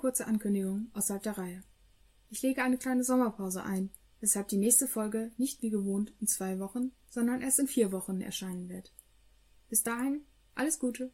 kurze Ankündigung außerhalb der Reihe. Ich lege eine kleine Sommerpause ein, weshalb die nächste Folge nicht wie gewohnt in zwei Wochen, sondern erst in vier Wochen erscheinen wird. Bis dahin, alles Gute!